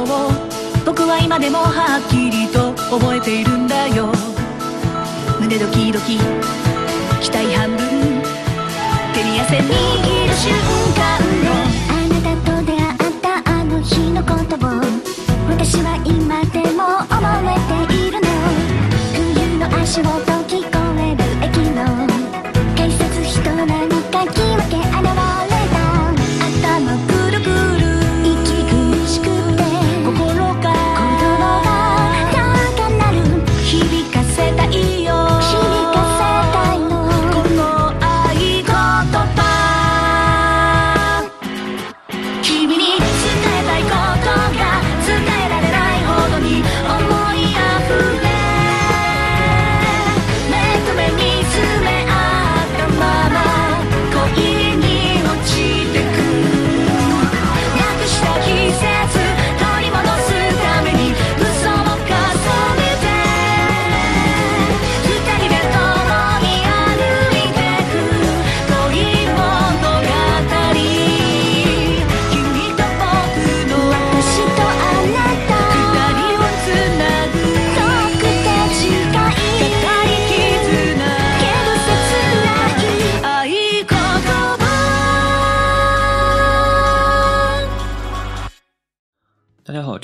ことを僕は今でもはっきりと覚えているんだよ。胸ドキドキ期待半分。手に汗握る瞬間の。あなたと出会ったあの日のことを私は今でも覚えているの。冬の足音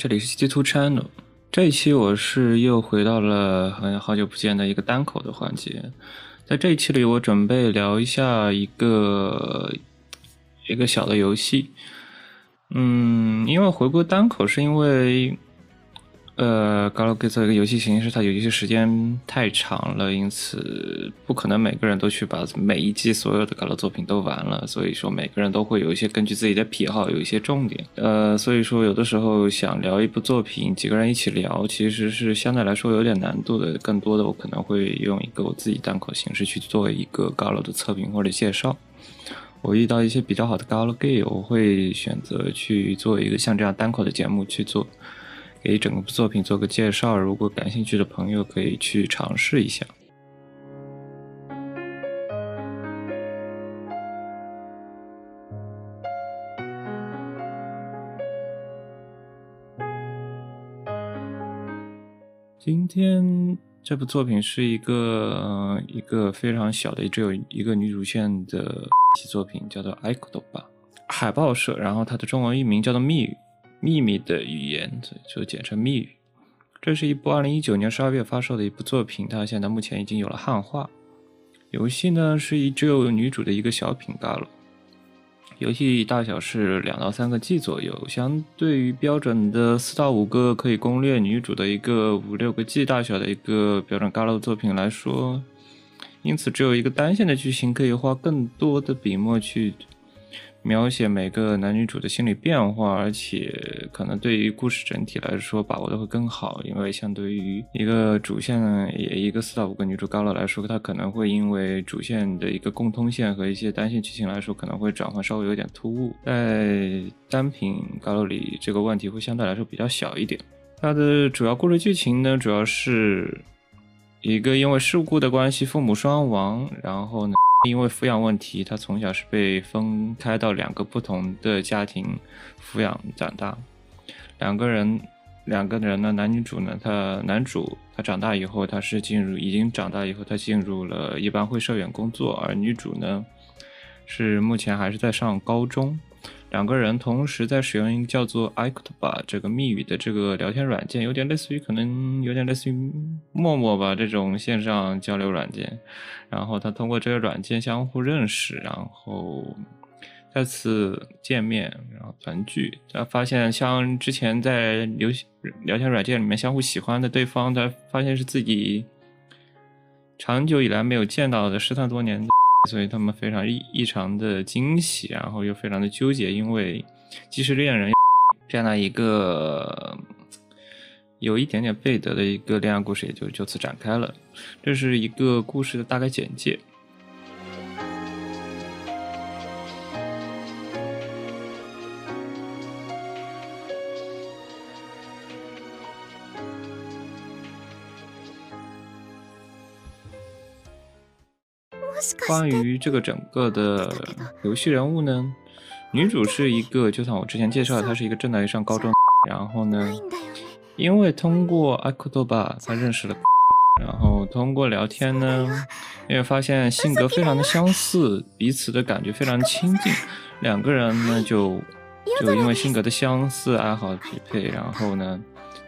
这里是 CT Two Channel。这一期我是又回到了好像好久不见的一个单口的环节。在这一期里，我准备聊一下一个一个小的游戏。嗯，因为回归单口是因为，呃 g a l g a 这个游戏形式它游戏时间太长了，因此不可能每个人都去把每一季所有的 g a l a 作品都玩了，所以说每个人都会有一些根据自己的癖好有一些重点。呃，所以说有的时候想聊一部作品，几个人一起聊，其实是相对来说有点难度的。更多的我可能会用一个我自己单口形式去做一个 g a l a 的测评或者介绍。我遇到一些比较好的 Galo Gay，我会选择去做一个像这样单口的节目去做，给整个作品做个介绍。如果感兴趣的朋友可以去尝试一下。今天这部作品是一个、一个非常小的，只有一个女主线的作品，叫做《爱克多巴》海报社，然后它的中文译名叫做《密语》，秘密的语言，所以就简称密语。这是一部二零一九年十二月发售的一部作品，它现在目前已经有了汉化。游戏呢是一只有女主的一个小品嘎了。游戏大小是两到三个 G 左右，相对于标准的四到五个可以攻略女主的一个五六个 G 大小的一个标准 Galo 作品来说，因此只有一个单线的剧情，可以花更多的笔墨去描写每个男女主的心理变化，而且可能对于故事整体来说把握的会更好，因为相对于一个主线也一个四到五个女主高楼来说，它可能会因为主线的一个共通线和一些单线剧情来说，可能会转换稍微有点突兀，在单品高楼里这个问题会相对来说比较小一点。它的主要故事剧情呢，主要是一个因为事故的关系，父母双亡，然后呢。因为抚养问题，他从小是被分开到两个不同的家庭抚养长大。两个人，两个人呢，男女主呢，他男主他长大以后，他是进入已经长大以后，他进入了一般会社员工作，而女主呢，是目前还是在上高中。两个人同时在使用一个叫做 iKutba 这个密语的这个聊天软件，有点类似于可能有点类似于陌陌吧这种线上交流软件。然后他通过这个软件相互认识，然后再次见面，然后团聚。他发现像之前在聊聊天软件里面相互喜欢的对方，他发现是自己长久以来没有见到的，失散多年的。所以他们非常异异常的惊喜，然后又非常的纠结，因为既是恋人这样的一个有一点点背德的一个恋爱故事，也就就此展开了。这是一个故事的大概简介。关于这个整个的游戏人物呢，女主是一个，就像我之前介绍的，她是一个正在上高中 然后呢ない，んだよね因为通过阿库多巴，他认识了，然后通过聊天呢，因为发现性格非常的相似，彼此的感觉非常亲近，两个人呢就就因为性格的相似，爱好匹配，然后呢，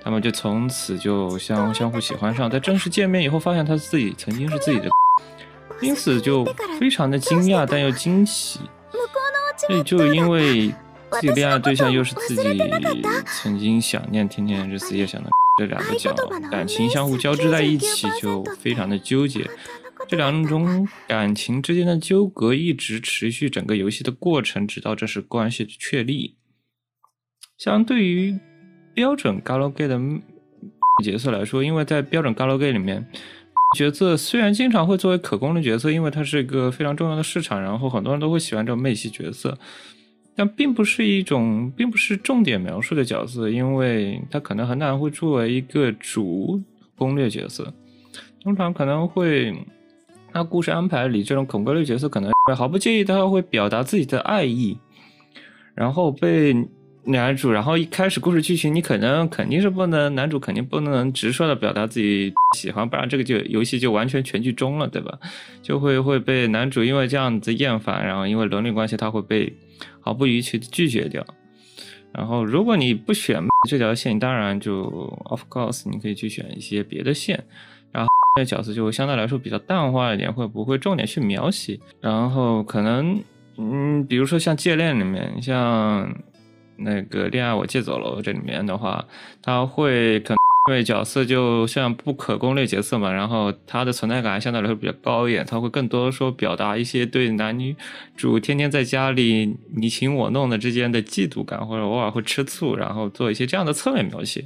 他们就从此就相相互喜欢上。在正式见面以后，发现他自己曾经是自己的， 因此就非常的惊讶，但又惊喜。向こうのお家所以は就因为自己恋爱对象又是自己曾经想念、天天日思夜想的这两个角感情相互交织在一起，就非常的纠结。这两种感情之间的纠葛一直持续整个游戏的过程，直到这是关系的确立。相对于标准 Galgame 的角色来说，因为在标准 Galgame 里面， 角色虽然经常会作为可攻的角色，因为它是一个非常重要的市场，然后很多人都会喜欢这种妹系角色，但并不是一种，并不是重点描述的角色，因为它可能很难会作为一个主攻略角色，通常可能会，那故事安排里这种恐攻略角色可能会毫不介意他会表达自己的爱意，然后被男主，然后一开始故事剧情，你可能肯定是不能，男主肯定不能直率的表达自己喜欢，不然这个就游戏就完全全剧终了，对吧？就会会被男主因为这样子厌烦，然后因为伦理关系，他会被毫不逾矩的拒绝掉。然后如果你不选这条线，当然就 of course 你可以去选一些别的线，然后那角色就相对来说比较淡化一点，会不会重点去描写？然后可能嗯，比如说像戒恋里面，像。那个恋爱我借走了这里面的话，他会可能因为角色就像不可攻略角色嘛，然后他的存在感相对来说比较高一点，他会更多说表达一些对男女主天天在家里你情我弄的之间的嫉妒感，或者偶尔会吃醋，然后做一些这样的侧面描写。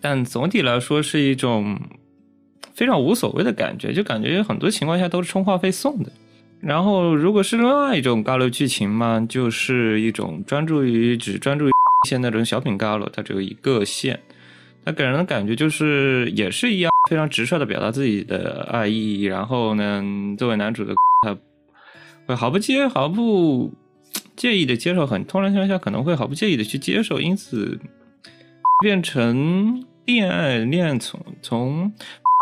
但总体来说是一种非常无所谓的感觉，就感觉很多情况下都是充话费送的。然后，如果是另外一种尬楼剧情嘛，就是一种专注于只专注于线那种小品尬楼，它只有一个线，它给人的感觉就是也是一样，非常直率的表达自己的爱意。然后呢，作为男主的他会毫不介毫不介意的接受，很通常情况下可能会毫不介意的去接受，因此变成恋爱恋从从。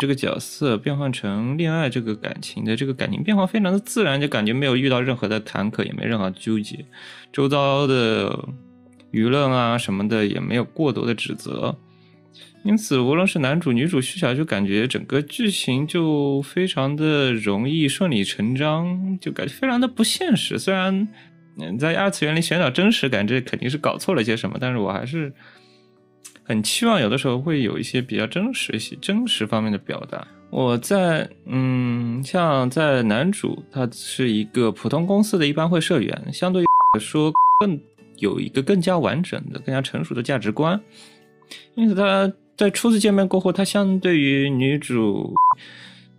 这个角色变换成恋爱这个感情的这个感情变化非常的自然，就感觉没有遇到任何的坎坷，也没任何纠结，周遭的舆论啊什么的也没有过多的指责，因此无论是男主女主，续起来就感觉整个剧情就非常的容易顺理成章，就感觉非常的不现实。虽然嗯在二次元里寻找真实感，这肯定是搞错了些什么，但是我还是。很期望有的时候会有一些比较真实、些真实方面的表达。我在嗯，像在男主，他是一个普通公司的一般会社员，相对来说更有一个更加完整的、更加成熟的价值观。因此他在初次见面过后，他相对于女主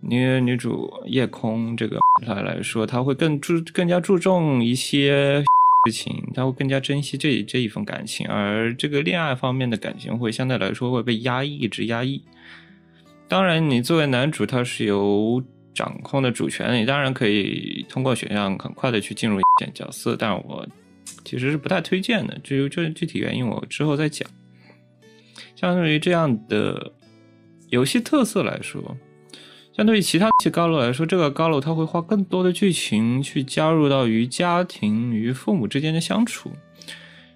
女女主夜空这个他来说，他会更注更加注重一些。事情，他会更加珍惜这这一份感情，而这个恋爱方面的感情会相对来说会被压抑，一直压抑。当然，你作为男主，他是有掌控的主权，你当然可以通过选项很快的去进入选角色，但我其实是不太推荐的。至于这具体原因，我之后再讲。相对于这样的游戏特色来说。相对于其他些高楼来说，这个高楼它会花更多的剧情去加入到与家庭与父母之间的相处。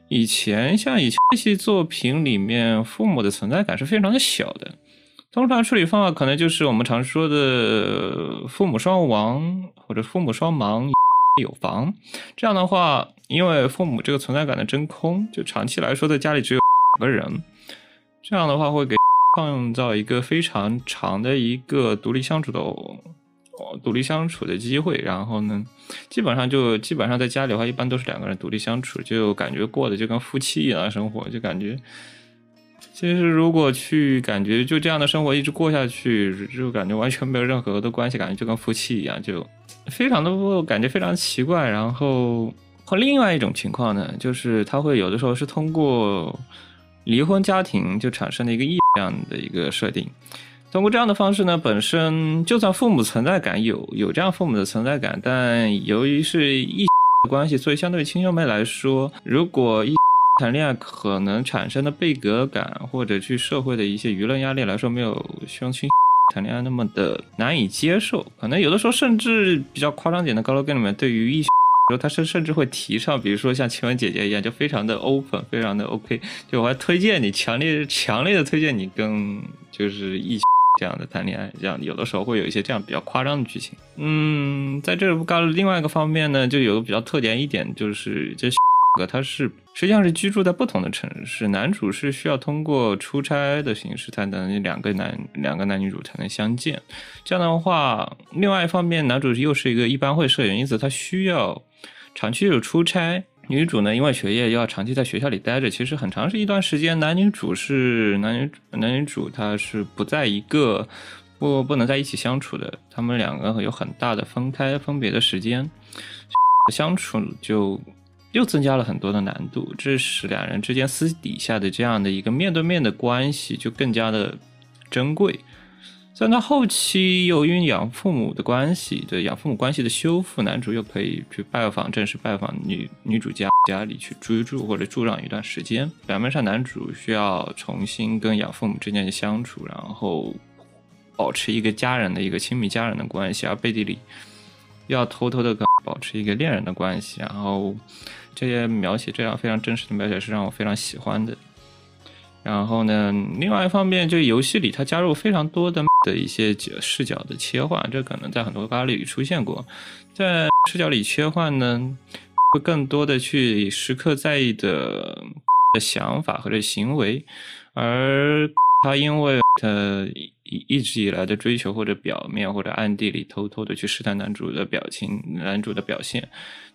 以前像以前这些作品里面，父母的存在感是非常的小的。通常处理方法可能就是我们常说的父母双亡或者父母双亡有房。这样的话，因为父母这个存在感的真空，就长期来说在家里只有两个人。这样的话会给。创造一个非常长的一个独立相处的哦，独立相处的机会。然后呢，基本上就基本上在家里的话，一般都是两个人独立相处，就感觉过的就跟夫妻一样生活，就感觉其实如果去感觉就这样的生活一直过下去，就感觉完全没有任何的关系，感觉就跟夫妻一样，就非常的感觉非常奇怪。然后和另外一种情况呢，就是他会有的时候是通过。离婚家庭就产生了一个异样的一个设定，通过这样的方式呢，本身就算父母存在感有有这样父母的存在感，但由于是异的关系，所以相对于亲兄妹来说，如果一谈恋爱可能产生的被隔感，或者去社会的一些舆论压力来说，没有相亲谈恋爱那么的难以接受。可能有的时候甚至比较夸张点的高楼跟里面，对于异性说他是甚至会提倡，比如说像晴雯姐姐一样，就非常的 open，非常的 OK。就我还推荐你，强烈强烈的推荐你跟就是异性这样的谈恋爱，这样有的时候会有一些这样比较夸张的剧情。嗯，在这高另外一个方面呢，就有个比较特点一点，就是这个他是实际上是居住在不同的城市，男主是需要通过出差的形式才能两个男两个男女主才能相见。这样的话，另外一方面，男主又是一个一般会社员，因此他需要长期的出差。女主呢，因为学业要长期在学校里待着，其实很长是一段时间，男女主是男女男女主他是不在一个不不能在一起相处的，他们两个有很大的分开分别的时间，相处就又增加了很多的难度，这使两人之间私底下的这样的一个面对面的关系就更加的珍贵。在那后期，由于养父母的关系，对养父母关系的修复，男主又可以去拜访，正式拜访女女主家家里去居住或者住上一段时间。表面上，男主需要重新跟养父母之间的相处，然后保持一个家人的一个亲密家人的关系，而背地里要偷偷的跟保持一个恋人的关系。然后这些描写，这样非常真实的描写是让我非常喜欢的。然后呢，另外一方面，这个游戏里它加入非常多的 的一些视角的切换，这可能在很多咖喱里出现过。在 视角里切换呢，会更多的去时刻在意的的想法和这行为，而他因为他一一直以来的追求或者表面或者暗地里偷偷的去试探男主的表情、男主的表现，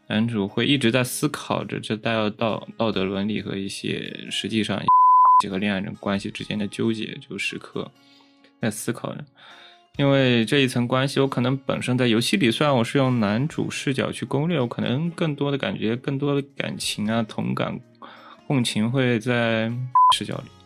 男主会一直在思考着这带有道道德伦理和一些实际上。几个恋爱人关系之间的纠结，就时刻在思考着。因为这一层关系，我可能本身在游戏里，虽然我是用男主视角去攻略，我可能更多的感觉、更多的感情啊、同感、共情会在视角里。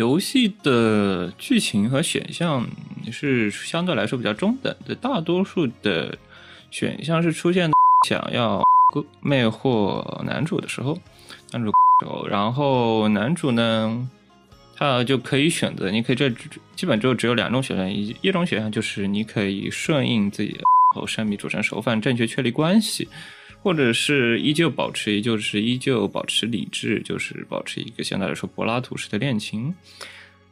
游戏的剧情和选项是相对来说比较中等的，大多数的选项是出现想要魅惑男主的时候，男主，然后男主呢，他就可以选择，你可以这基本就只有两种选项，一一种选项就是你可以顺应自己然后生米煮成熟饭，正确确立关系。或者是依旧保持，也就是依旧保持理智，就是保持一个相对来说柏拉图式的恋情。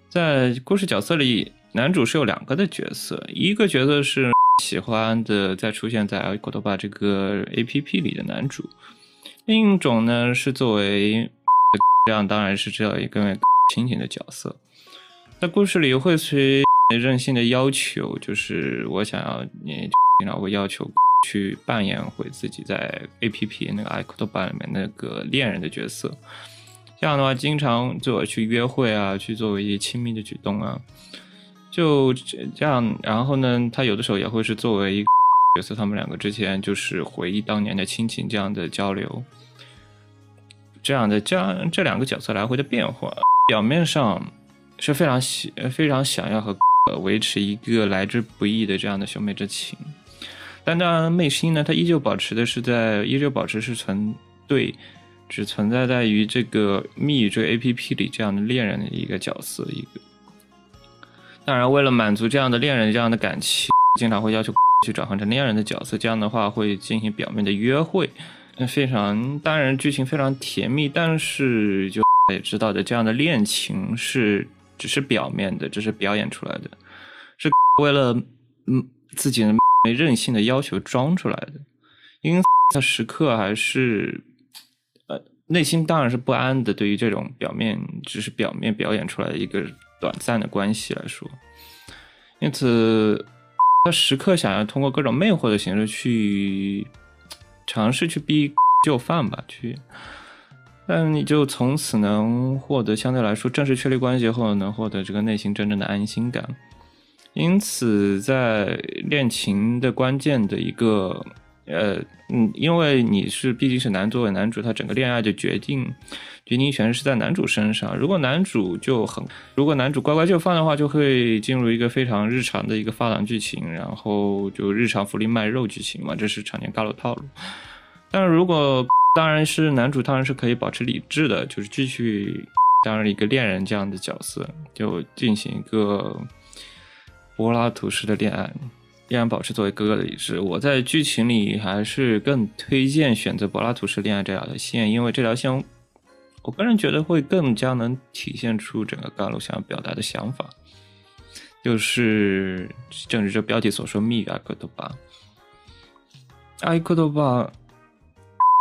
在故事角色里，男主是有两个的角色，一个角色是喜欢的，在出现在《狗头吧》这个 A P P 里的男主；另一种呢是作为这样，当然是这样一个亲情的角色。在故事里会随任性的要求，就是我想要你，然后会要求。去扮演回自己在 A P P 那个 i c o 版里面那个恋人的角色，这样的话，经常就去约会啊，去做一些亲密的举动啊，就这样。然后呢，他有的时候也会是作为一 角色，他们两个之前就是回忆当年的亲情这样的交流，这样的这样这两个角色来回的变化，表面上是非常喜非常想要和 维持一个来之不易的这样的兄妹之情。但当然，内心呢，它依旧保持的是在，依旧保持是存对，只存在在于这个密语这个 A P P 里这样的恋人的一个角色一个。当然，为了满足这样的恋人这样的感情，经常会要求去转换成恋人的角色，这样的话会进行表面的约会，非常当然剧情非常甜蜜，但是就也知道的，这样的恋情是只是表面的，只是表演出来的，是为了嗯自己的。没任性的要求装出来的，因此时刻还是呃内心当然是不安的。对于这种表面只是表面表演出来的一个短暂的关系来说，因此他时刻想要通过各种魅惑的形式去尝试去逼就范吧，去，但你就从此能获得相对来说正式确立关系后能获得这个内心真正的安心感。因此在恋情的关键的一个呃嗯，因为你是毕竟是男作为男主，他整个恋爱的决定决定权是在男主身上。如果男主就很，如果男主乖乖就范的话，就会进入一个非常日常的一个发廊剧情，然后就日常福利卖肉剧情嘛，这是常年尬路套路。但是如果当然是男主，当然是可以保持理智的，就是继续当然一个恋人这样的角色，就进行一个柏拉图式的恋爱，依然保持作为哥哥的理智。我在剧情里还是更推荐选择柏拉图式恋爱这条线，因为这条线我个人觉得会更加能体现出整个甘露想要表达的想法，就是正如这标题所说，蜜语阿克多巴，阿克多巴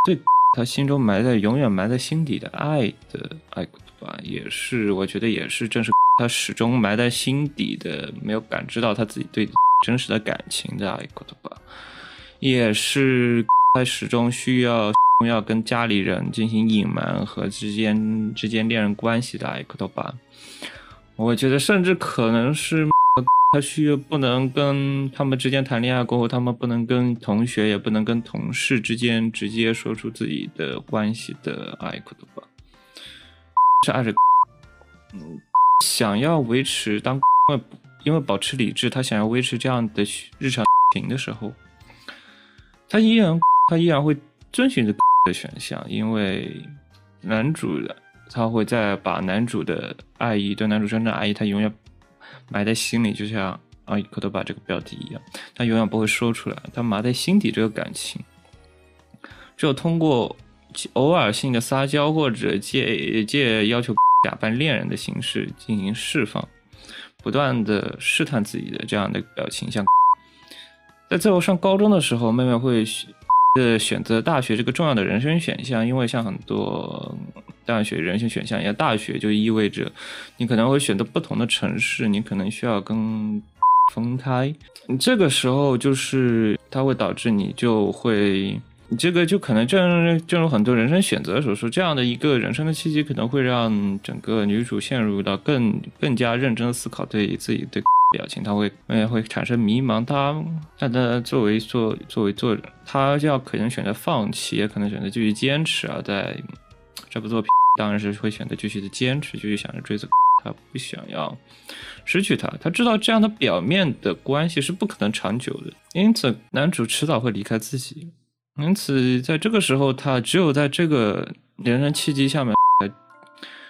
对他心中埋在永远埋在心底的爱的爱克多巴，也是我觉得也是正是他始终埋在心底的，没有感知到他自己对真实的感情的爱克多巴，也是他始终需要要跟家里人进行隐瞒和之间之间恋人关系的艾克多巴。我觉得甚至可能是他需要不能跟他们之间谈恋爱过后，他们不能跟同学也不能跟同事之间直接说出自己的关系的艾克多巴，是爱着，嗯，想要维持当因为因为保持理智，他想要维持这样的日常情的时候，他依然他依然会遵循着的选项，因为男主的他会再把男主的爱意对男主真正的爱意，他永远埋在心里，就像阿伊克多巴这个标题一样，他永远不会说出来，他埋在心底这个感情，只有通过偶尔性的撒娇或者借借要求假扮恋人的形式进行释放，不断的试探自己的这样的表情，像在最后上高中的时候，妹妹会呃选择大学这个重要的人生选项，因为像很多大学人生选项一样，大学就意味着你可能会选择不同的城市，你可能需要跟分开，这个时候就是它会导致你就会。你这个就可能正正如很多人生选择所说，这样的一个人生的契机，可能会让整个女主陷入到更更加认真的思考对自己的 表情，她会呃会产生迷茫。她但她作为作作为作者，她要可能选择放弃，也可能选择继续坚持啊。在这部作品，当然是会选择继续的坚持，继续想着追逐。她不想要失去他，她知道这样的表面的关系是不可能长久的，因此男主迟早会离开自己。因此，在这个时候，他只有在这个人生契机下面才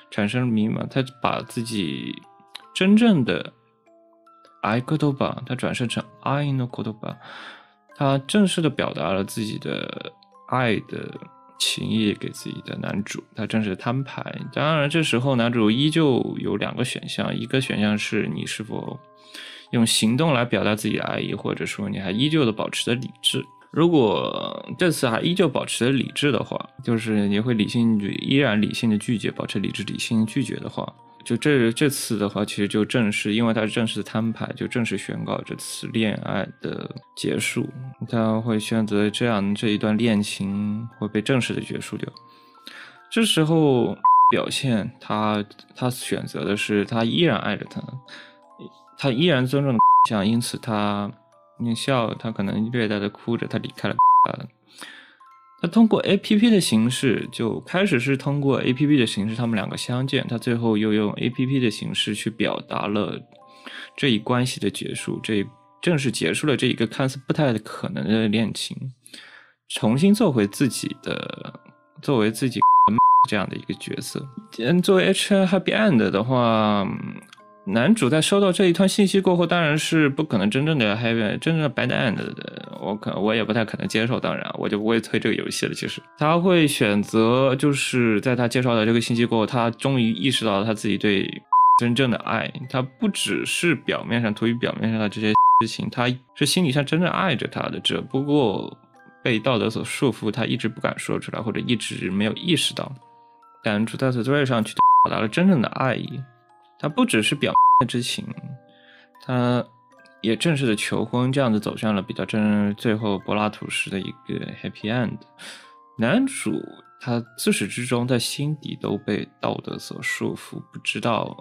产生迷茫。他把自己真正的爱克多巴，他转生成爱诺克多巴，他正式的表达了自己的爱的情谊给自己的男主，他正式摊牌。当然，这时候男主依旧有两个选项，一个选项是你是否用行动来表达自己的爱意，或者说你还依旧的保持着理智。如果这次还依旧保持理智的话，就是你会理性依然理性的拒绝，保持理智理性拒绝的话，就这这次的话，其实就正式，因为他是正式的摊牌，就正式宣告这次恋爱的结束。他会选择这样这一段恋情会被正式的结束掉。这时候表现他他选择的是他依然爱着他，他依然尊重像，因此他。你笑，他可能略带的哭着，他离开了。他通过 A P P 的形式，就开始是通过 A P P 的形式，他们两个相见。他最后又用 A P P 的形式去表达了这一关系的结束，这正式结束了这一个看似不太可能的恋情，重新做回自己的，作为自己 这样的一个角色。嗯，作为 H Happy End 的话。男主在收到这一段信息过后，当然是不可能真正的 happy，真正的 bad end 的。我可我也不太可能接受，当然我就不会推这个游戏了。其实他会选择，就是在他介绍的这个信息过后，他终于意识到了他自己对 真正的爱。他不只是表面上图于表面上的这些 事情，他是心理上真正爱着他的，只不过被道德所束缚，他一直不敢说出来，或者一直没有意识到。男主在此作业上去表达了真正的爱意。他不只是表面之情，他也正式的求婚，这样子走向了比较真，最后柏拉图式的一个 happy end。男主他自始至终在心底都被道德所束缚，不知道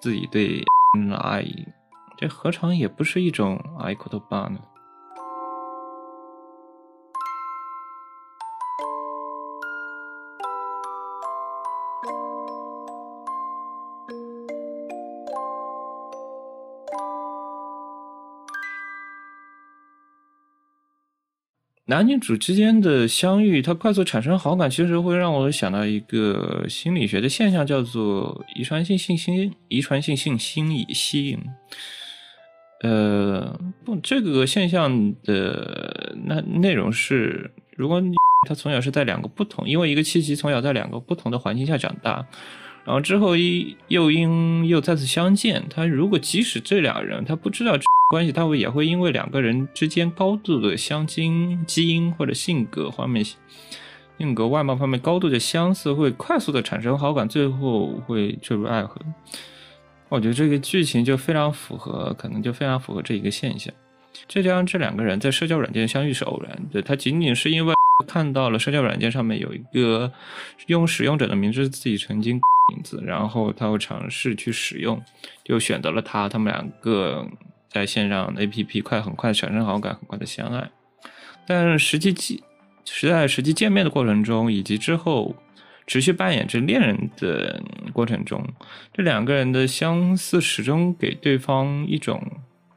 自己对的 爱意这何尝也不是一种爱口头吧呢？男女主之间的相遇，他快速产生好感，其实会让我想到一个心理学的现象，叫做遗传性性心遗传性性心理吸引。呃，不，这个现象的那内容是，如果他从小是在两个不同，因为一个契机从小在两个不同的环境下长大，然后之后一又因又再次相见，他如果即使这两人他不知道。关系，他会也会因为两个人之间高度的相近，基因或者性格方面、性格外貌方面高度的相似，会快速的产生好感，最后会坠入爱河。我觉得这个剧情就非常符合，可能就非常符合这一个现象。这将这两个人在社交软件相遇是偶然的，他仅仅是因为看到了社交软件上面有一个用使用者的名字自己曾经 名字，然后他会尝试去使用，就选择了他，他们两个。在线上 APP 快很快产生好感，很快的相爱，但实际见是在实际见面的过程中，以及之后持续扮演着恋人的过程中，这两个人的相似始终给对方一种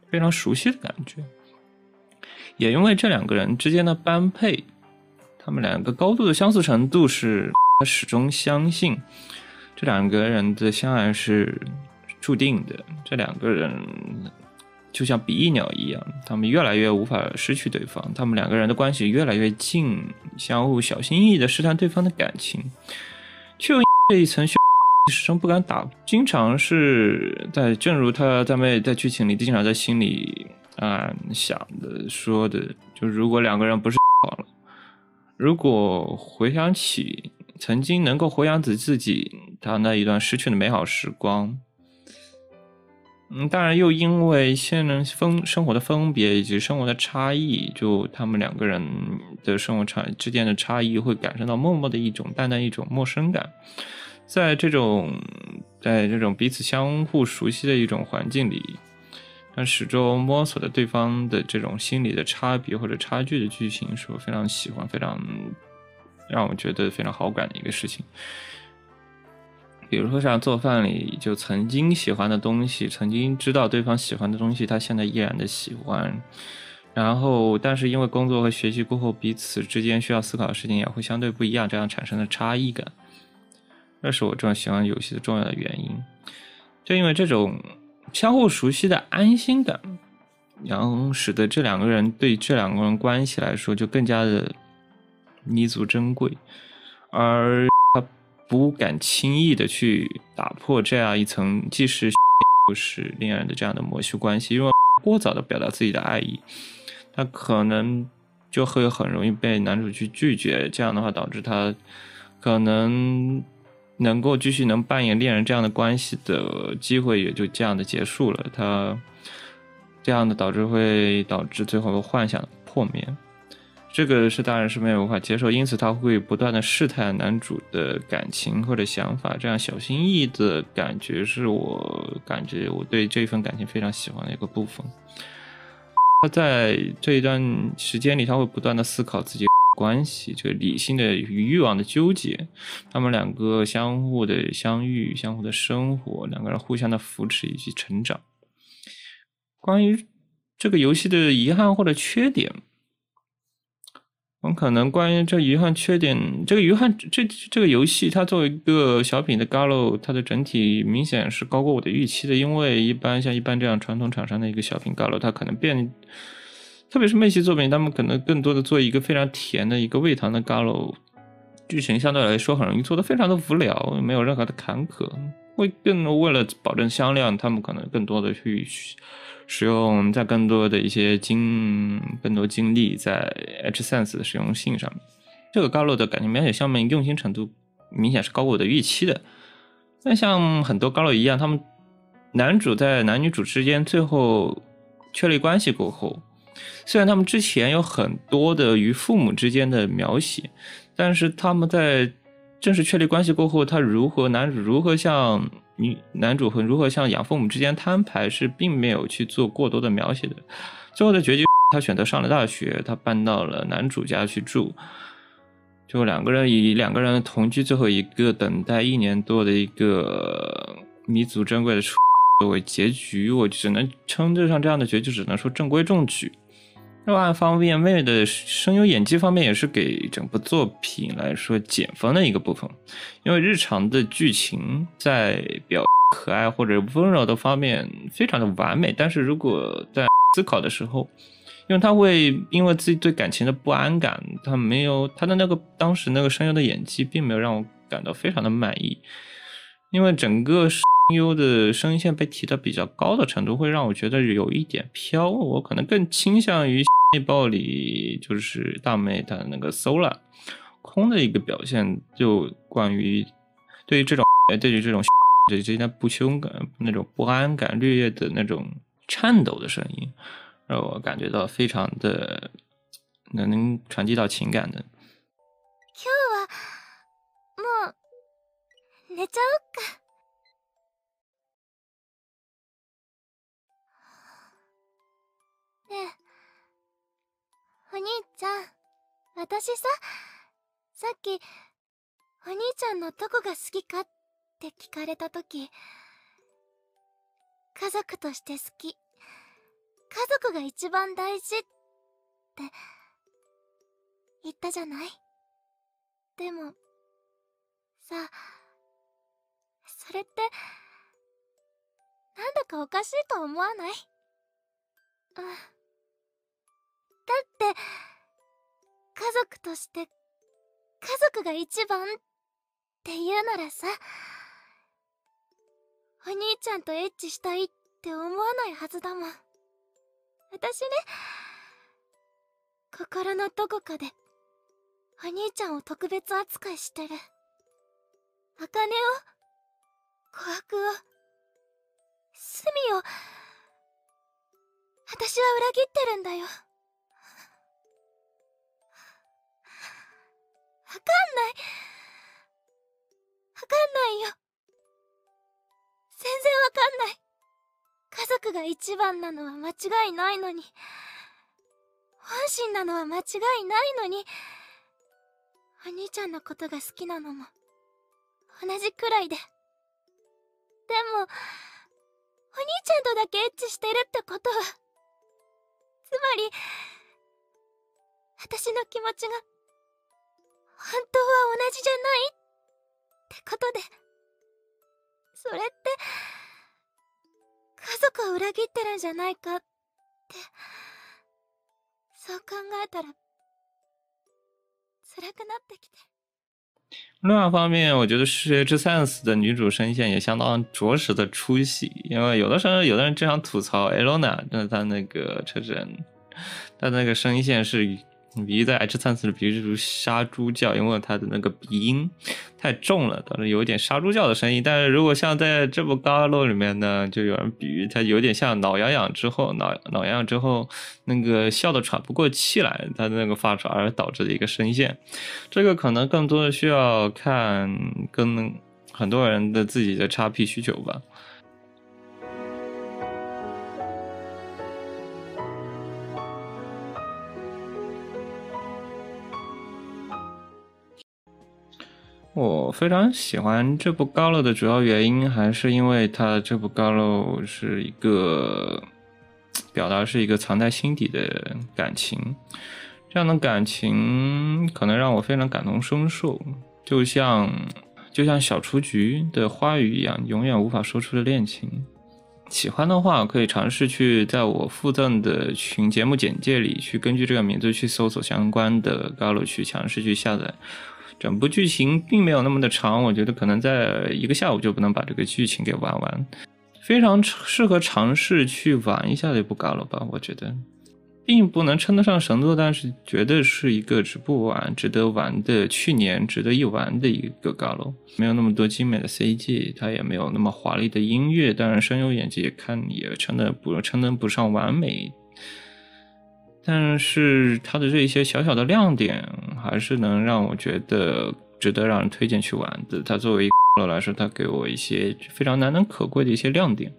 非常熟悉的感觉。也因为这两个人之间的般配，他们两个高度的相似程度，是他始终相信这两个人的相爱是注定的。这两个人。就像比翼鸟一样，他们越来越无法失去对方，他们两个人的关系越来越近，相互小心翼翼的试探对方的感情，却又这一层始终不敢打，经常是在，正如他在妹在剧情里经常在心里啊想的说的，就如果两个人不是 好了，如果回想起曾经能够回想起自己他那一段失去的美好时光。嗯，当然，又因为现人分生活的分别以及生活的差异，就他们两个人的生活差之间的差异，会感受到默默的一种淡淡一种陌生感。在这种在这种彼此相互熟悉的一种环境里，但始终摸索着对方的这种心理的差别或者差距的剧情，是我非常喜欢、非常让我觉得非常好感的一个事情。比如说像做饭里，就曾经喜欢的东西，曾经知道对方喜欢的东西，他现在依然的喜欢。然后，但是因为工作和学习过后，彼此之间需要思考的事情也会相对不一样，这样产生的差异感，那是我这种喜欢游戏的重要的原因。就因为这种相互熟悉的安心感，然后使得这两个人对这两个人关系来说就更加的弥足珍贵，而。不敢轻易的去打破这样一层既是又是恋人的这样的模序关系，因为过早的表达自己的爱意，他可能就会很容易被男主去拒绝。这样的话，导致他可能能够继续能扮演恋人这样的关系的机会也就这样的结束了。他这样的导致会导致最后幻想破灭。这个是大人是没有无法接受，因此他会不断的试探男主的感情或者想法，这样小心翼翼的感觉是我感觉我对这份感情非常喜欢的一个部分。他在这一段时间里，他会不断的思考自己关系，这个理性的与欲望的纠结，他们两个相互的相遇，相互的生活，两个人互相的扶持以及成长。关于这个游戏的遗憾或者缺点。可能关于这遗憾缺点，这个遗憾这这个游戏，它作为一个小品的 Galo，它的整体明显是高过我的预期的。因为一般像一般这样传统厂商的一个小品 Galo，它可能变，特别是妹系作品，他们可能更多的做一个非常甜的一个味糖的 Galo，剧情相对来说很容易做的非常的无聊，没有任何的坎坷。会更为了保证销量，他们可能更多的去。使用在更多的一些精更多精力在 H sense 的实用性上面，这个高露的感情描写上面用心程度明显是高过我的预期的。那像很多高露一样，他们男主在男女主之间最后确立关系过后，虽然他们之前有很多的与父母之间的描写，但是他们在正式确立关系过后，他如何男主如何向女男主和如何向养父母之间摊牌是并没有去做过多的描写的。最后的结局，他选择上了大学，他搬到了男主家去住，就两个人以两个人同居，最后一个等待一年多的一个弥足珍贵的处作为结局，我只能称得上这样的结局，只能说中规中矩。另外一方面，妹妹的声优演技方面也是给整部作品来说减分的一个部分，因为日常的剧情在表可爱或者温柔的方面非常的完美，但是如果在思考的时候，因为他会因为自己对感情的不安感，他没有他的那个当时那个声优的演技并没有让我感到非常的满意，因为整个声优的声音线被提的比较高的程度，会让我觉得有一点飘，我可能更倾向于。内爆里就是大妹她那个 Sola 空的一个表现，就关于对于这种对于这种这这些不凶感、那种不安感、略略的那种颤抖的声音，让我感觉到非常的能传递到情感的。今日はもう寝ちゃおっか。 えお兄ちゃん、私さ、さっき、お兄ちゃんのどこが好きかって聞かれたとき、家族として好き。家族が一番大事って言ったじゃない？でも、さ、それって、なんだかおかしいと思わない？うん。だって家族として家族が一番って言うならさお兄ちゃんとエッチしたいって思わないはずだもん。私ね心のどこかでお兄ちゃんを特別扱いしてる。茜を琥珀を隅を私は裏切ってるんだよ。わかんない。わかんないよ。全然わかんない。家族が一番なのは間違いないのに。本心なのは間違いないのに。お兄ちゃんのことが好きなのも、同じくらいで。でも、お兄ちゃんとだけエッチしてるってことは、つまり、私の気持ちが本当は同じじゃないってことでそれって家族を裏切ってるんじゃないかってそう考えたら辛くなってきて。另外一方面，我觉得《世界之 Sense》的女主声线也相当着实的出戏，因为有的时候有的人经常吐槽 Elona，就是她那个车神，她那个声线是。 比在 H 三四比如杀猪叫，因为它的那个鼻音太重了，导致有一点杀猪叫的声音。但是如果像在这部高落里面呢，就有人比喻它有点像挠痒痒之后，挠挠痒痒之后那个笑的喘不过气来，它的那个发出而导致的一个声线。这个可能更多的需要看跟很多人的自己的 XP 需求吧。我非常喜欢这部高楼的主要原因，还是因为它这部高楼是一个表达是一个藏在心底的感情，这样的感情可能让我非常感同身受，就像就像小雏菊的花语一样，永远无法说出的恋情。喜欢的话，可以尝试去在我附赠的群节目简介里去根据这个名字去搜索相关的高楼，去尝试去下载。整部剧情并没有那么的长，我觉得可能在一个下午就不能把这个剧情给玩完，非常适合尝试去玩一下的一部高了吧？我觉得，并不能称得上神作，但是绝对是一个值不玩、值得玩的去年值得一玩的一个高楼。没有那么多精美的 CG，它也没有那么华丽的音乐，当然声优演技也看也称得不称得不上完美。但是它的这一些小小的亮点，还是能让我觉得值得让人推荐去玩的。它作为一个来说，它给我一些非常难能可贵的一些亮点。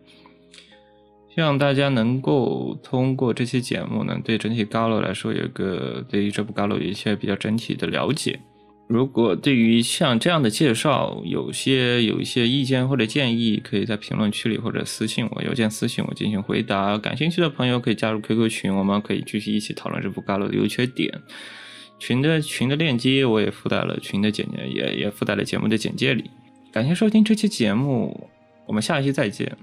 希望大家能够通过这期节目呢，对整体 Galo 来说有个对于这部 Galo 有一些比较整体的了解。如果对于像这样的介绍有些有一些意见或者建议，可以在评论区里或者私信我，邮件私信我进行回答。感兴趣的朋友可以加入 QQ 群，我们可以继续一起讨论这部 Galo 的优缺点。群的群的链接我也附在了群的简介，也也附在了节目的简介里。感谢收听这期节目，我们下一期再见。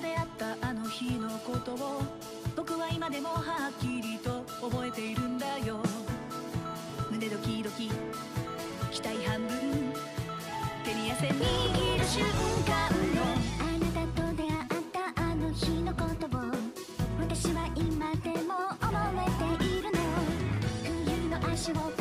出会ったあの日のことを僕は今でもはっきりと覚えているんだよ。胸ドキドキ期待半分。手に汗握る瞬間の。あなたと出会ったあの日のことを私は今でも覚えているの。冬の足音